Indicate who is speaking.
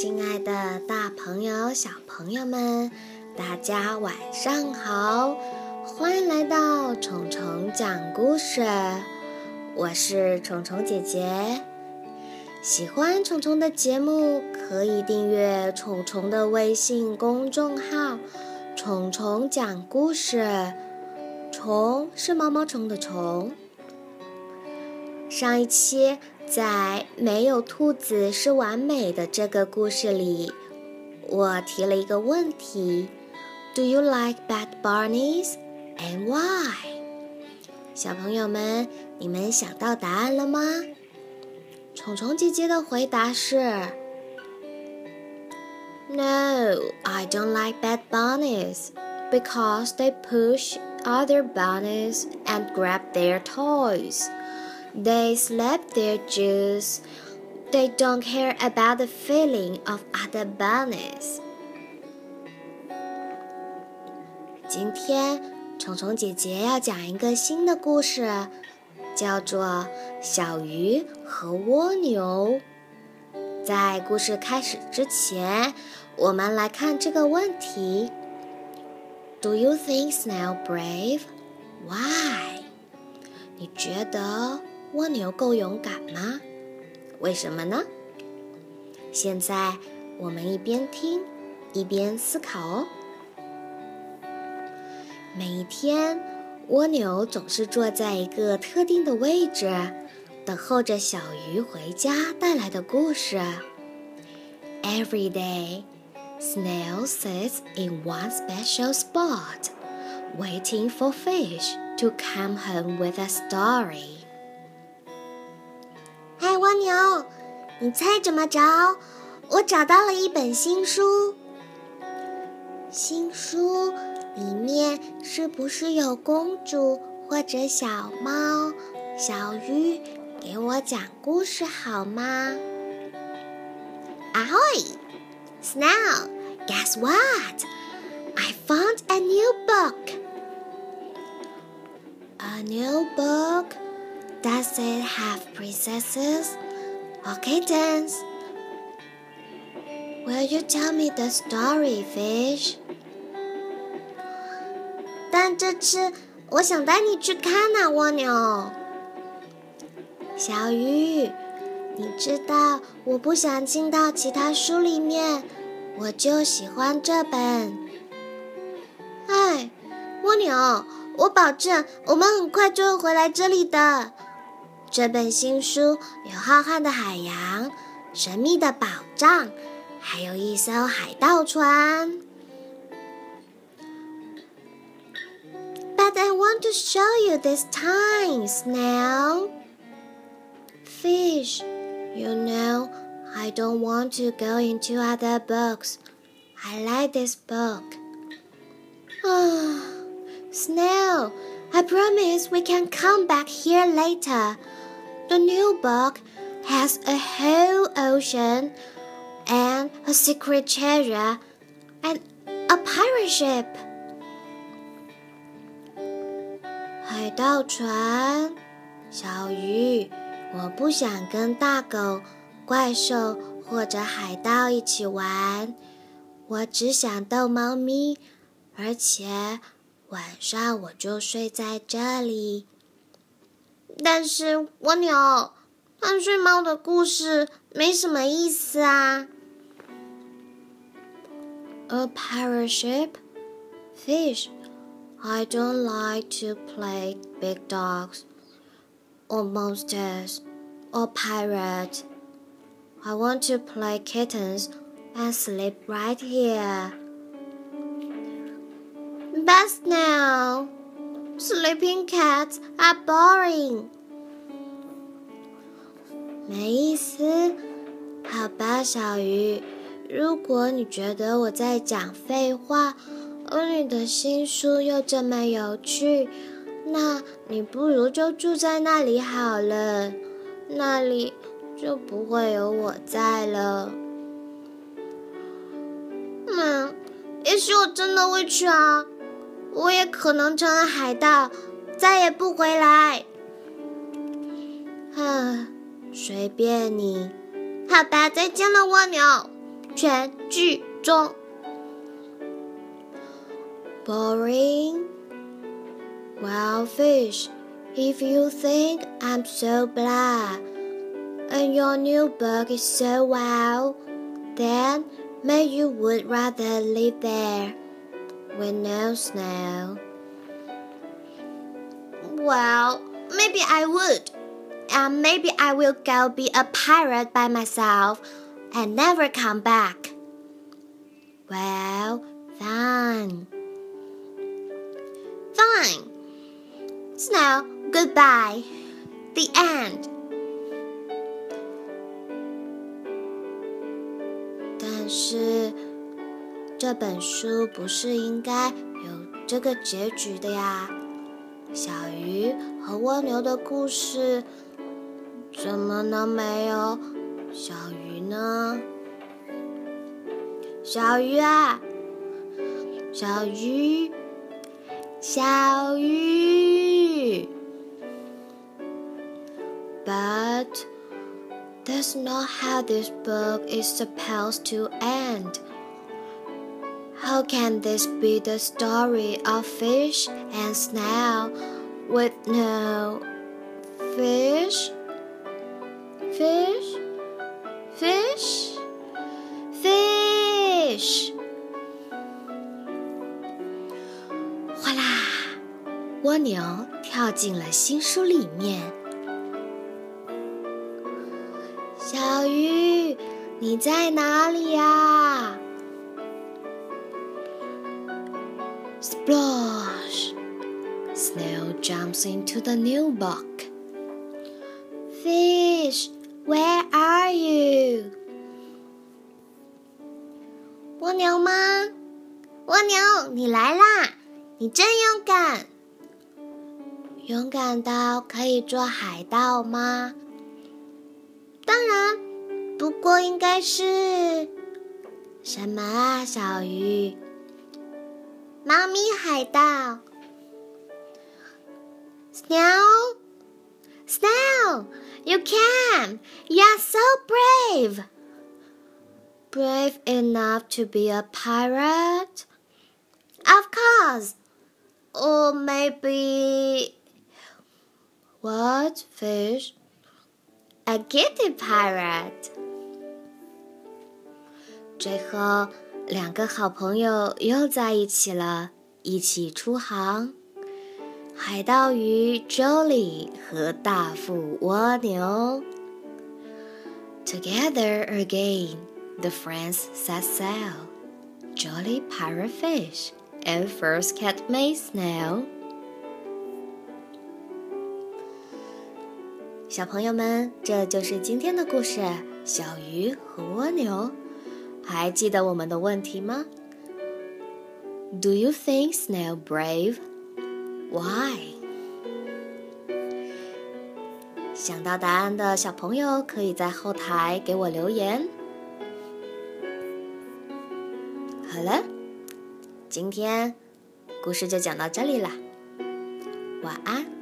Speaker 1: 亲爱的，大朋友、小朋友们，大家晚上好！欢迎来到虫虫讲故事，我是虫虫姐姐。喜欢虫虫的节目，可以订阅虫虫的微信公众号“虫虫讲故事”。虫是毛毛虫的虫。上一期。在没有兔子是完美的这个故事里，我提了一个问题：Do you like bad bunnies and why？小朋友们，你们想到答案了吗？虫虫姐姐的回答是：No, I don't like bad bunnies because they push other bunnies and grab their toys. They slap their jaws. They don't care about the feeling of other bunnies. 今天，虫虫姐姐要讲一个新的故事，叫做《小鱼和蜗牛》。在故事开始之前，我们来看这个问题：Do you think snail brave? Why? 你觉得？ 蜗牛够勇敢吗？为什么呢？现在我们一边听一边思考哦。每一天，蜗牛总是坐在一个特定的位置，等候着小鱼回家带来的故事。Every day, snail sits in one special spot, waiting for fish to come home with a story.
Speaker 2: 蜗牛，你猜怎么着？我找到了一本新书。新书里面是不是有公主或者小猫、小鱼给我讲故事好吗？Ahoy, Snail! Guess what? I found a new book.
Speaker 1: A new book. Does it have princesses or kittens? Will you tell me the story, fish?
Speaker 2: 但这次我想带你去看呐，蜗牛。
Speaker 1: 小鱼，你知道我不想进到其他书里面，我就喜欢这本。
Speaker 2: 哎，蜗牛，我保证我们很快就会回来这里的。这本新书有浩瀚的海洋、神秘的宝藏，还有一艘海盗船。But I want to show you this time, snail.
Speaker 1: Fish, you know, I don't want to go into other books. I like this book.
Speaker 2: Ah, snail, I promise we can come back here later. The new book has a whole ocean and a secret treasure and a pirate ship.
Speaker 1: 海盗船，小鱼，我不想跟大狗、怪兽或者海盗一起玩，我只想逗猫咪，而且晚上我就睡在这里。
Speaker 2: 但是蜗牛，贪睡猫的故事没什么意思啊。
Speaker 1: A pirate ship, fish. I don't like to play big dogs, or monsters, or pirates. I want to play kittens and sleep right here.
Speaker 2: Best now. Sleeping cats are boring.
Speaker 1: 没意思。好吧，小鱼，如果你觉得我在讲废话，而你的新书又这么有趣，那你不如就住在那里好了，那里就不会有我在了。
Speaker 2: 嗯，也许我真的会去啊。我也可能成了海盗，再也不回来。
Speaker 1: 啊，随便你。
Speaker 2: 好吧，再见了，蜗牛。全剧终。
Speaker 1: Boring. Well, fish, if you think I'm so blah, and your new book is so wow, then may you would rather live there with no snow.
Speaker 2: Well, maybe I would. And maybe I will go be a pirate by myself and never come back.
Speaker 1: Well, fine.
Speaker 2: Fine. Snow, goodbye. The end.
Speaker 1: 这本书不是应该有这个结局的呀？小鱼和蜗牛的故事怎么能没有小鱼呢？小鱼啊，小鱼，小鱼。But that's not how this book is supposed to end. How can this be the story of fish and snail with no fish? Fish? Fish? Fish! 哗啦！蜗牛跳进了新书里面。小鱼，你在哪里呀 ？Splash! Snail jumps into the new book. Fish, where are you?
Speaker 2: 蜗牛吗？蜗牛，你来啦！你真勇敢。
Speaker 1: 勇敢到可以做海盗吗？
Speaker 2: 当然，不过应该是
Speaker 1: 什么啊，小鱼？
Speaker 2: 猫咪海盗。Snail, Snail, you can! You're so brave.
Speaker 1: Brave enough to be a pirate?
Speaker 2: Of course. Or maybe.
Speaker 1: What fish?
Speaker 2: A kitty pirate.
Speaker 1: 最后。 两个好朋友又在一起了，一起出航。海盗鱼 Jolly 和大副蜗牛。Together again, the friends set sail. Jolly pirate fish and first cat made snail. 小朋友们，这就是今天的故事：小鱼和蜗牛。还记得我们的问题吗？Do you think snail brave? Why? 想到答案的小朋友可以在后台给我留言。好了，今天故事就讲到这里啦，晚安。